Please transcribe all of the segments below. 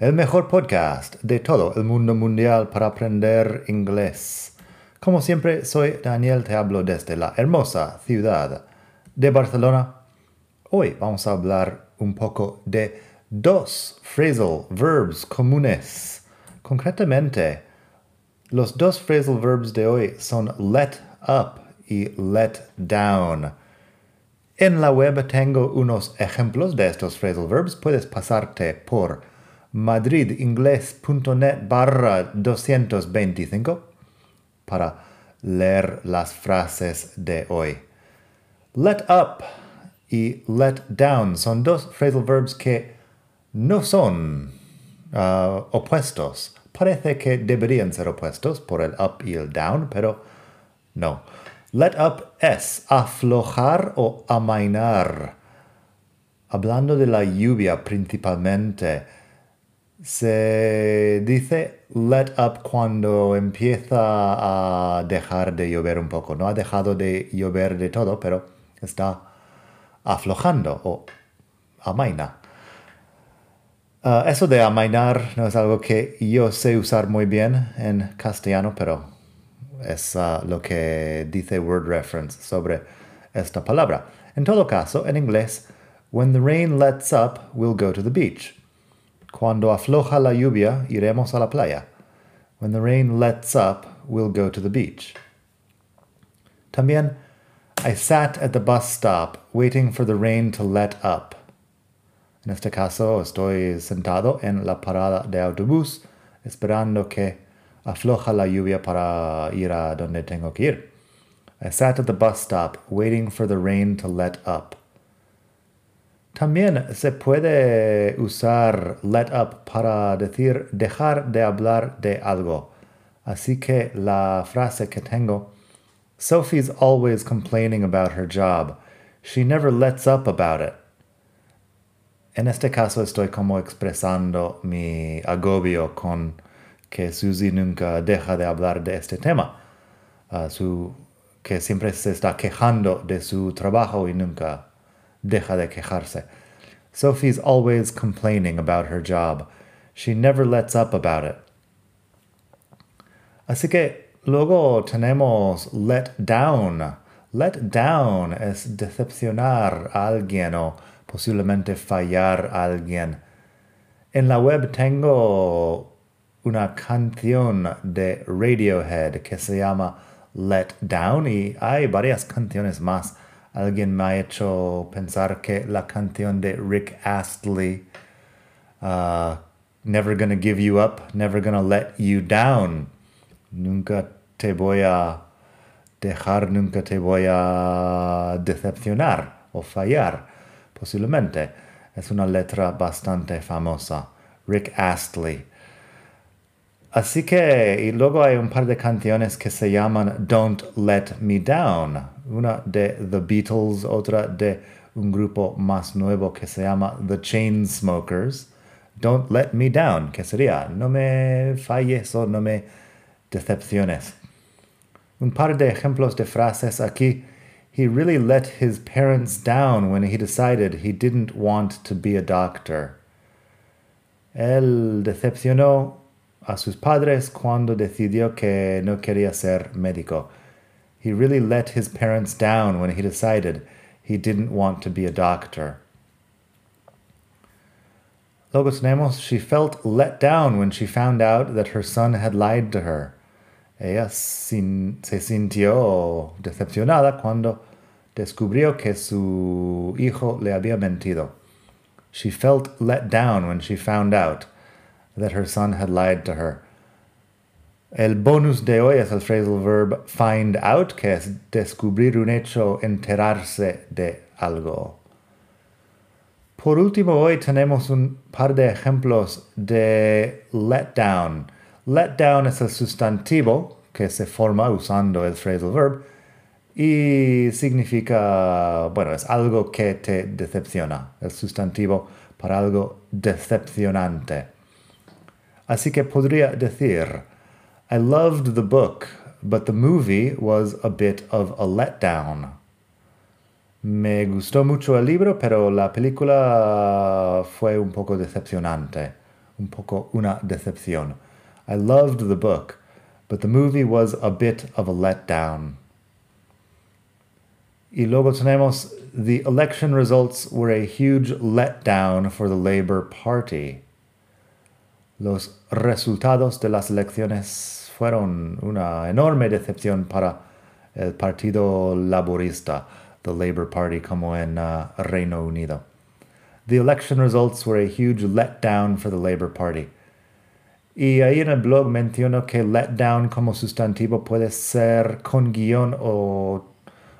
el mejor podcast de todo el mundo mundial para aprender inglés. Como siempre, soy Daniel, te hablo desde la hermosa ciudad de Barcelona. Hoy vamos a hablar un poco de dos phrasal verbs comunes. Concretamente, los dos phrasal verbs de hoy son let up y let down. En la web tengo unos ejemplos de estos phrasal verbs. Puedes pasarte por madridingles.net barra 225 para leer las frases de hoy. Let up y let down son dos phrasal verbs que no son uh, opuestos. Parece que deberían ser opuestos por el up y el down, pero no. Let up es aflojar o amainar. Hablando de la lluvia principalmente, se dice let up cuando empieza a dejar de llover un poco. No ha dejado de llover de todo, pero está aflojando o amaina. Ah, eso de amainar no es algo que yo sé usar muy bien en castellano, pero es ah, lo que dice Word Reference sobre esta palabra. En todo caso, en inglés, when the rain lets up, we'll go to the beach. Cuando afloja la lluvia, iremos a la playa. When the rain lets up, we'll go to the beach. También, I sat at the bus stop waiting for the rain to let up. En este caso, estoy sentado en la parada de autobús esperando que afloja la lluvia para ir a donde tengo que ir. I sat at the bus stop waiting for the rain to let up. También se puede usar let up para decir dejar de hablar de algo. Así que la frase que tengo, Sophie's always complaining about her job. She never lets up about it. En este caso estoy como expresando mi agobio con que Susie nunca deja de hablar de este tema. Su, que siempre se está quejando de su trabajo y nunca deja de quejarse. Sophie's always complaining about her job. She never lets up about it. Así que luego tenemos let down. Let down es decepcionar a alguien o posiblemente fallar a alguien. En la web tengo una canción de Radiohead que se llama Let Down y hay varias canciones más alguien me ha hecho pensar que la canción de Rick Astley, uh, Never Gonna Give You Up, Never Gonna Let You Down, nunca te voy a dejar, nunca te voy a decepcionar o fallar, posiblemente. Es una letra bastante famosa. Rick Astley. Así que, y luego hay un par de canciones que se llaman Don't Let Me Down, una de The Beatles, otra de un grupo más nuevo que se llama The Chainsmokers. Don't Let Me Down, que sería No me falles o no me decepciones. Un par de ejemplos de frases aquí. He really let his parents down when he decided he didn't want to be a doctor. Él decepcionó a sus padres cuando decidió que no quería ser médico. He really let his parents down when he decided he didn't want to be a doctor. Luego tenemos, she felt let down when she found out that her son had lied to her. Ella sin, se sintió decepcionada cuando descubrió que su hijo le había mentido. She felt let down when she found out that her son had lied to her. El bonus de hoy es el phrasal verb find out, que es descubrir un hecho, enterarse de algo. Por último, hoy tenemos un par de ejemplos de let down. Let down es el sustantivo que se forma usando el phrasal verb y significa, bueno, es algo que te decepciona, el sustantivo para algo decepcionante. Así que podría decir, I loved the book, but the movie was a bit of a letdown. Me gustó mucho el libro, pero la película fue un poco decepcionante, un poco una decepción. I loved the book, but the movie was a bit of a letdown. Y luego tenemos, the election results were a huge letdown for the Labour Party. Los resultados de las elecciones fueron una enorme decepción para el Partido Laborista the Labour Party como en uh, Reino Unido. The election results were a huge letdown for the Labour Party. Y ahí en el blog menciono que letdown como sustantivo puede ser con guion o,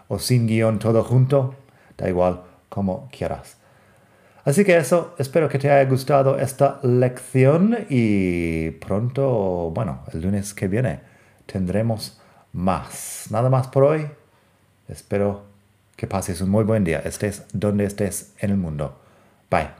o sin guion todo junto. Da igual, como quieras. Así que eso, espero que te haya gustado esta lección y pronto, bueno, el lunes que viene tendremos más. Nada más por hoy. Espero que pases un muy buen día, estés donde estés en el mundo. Bye.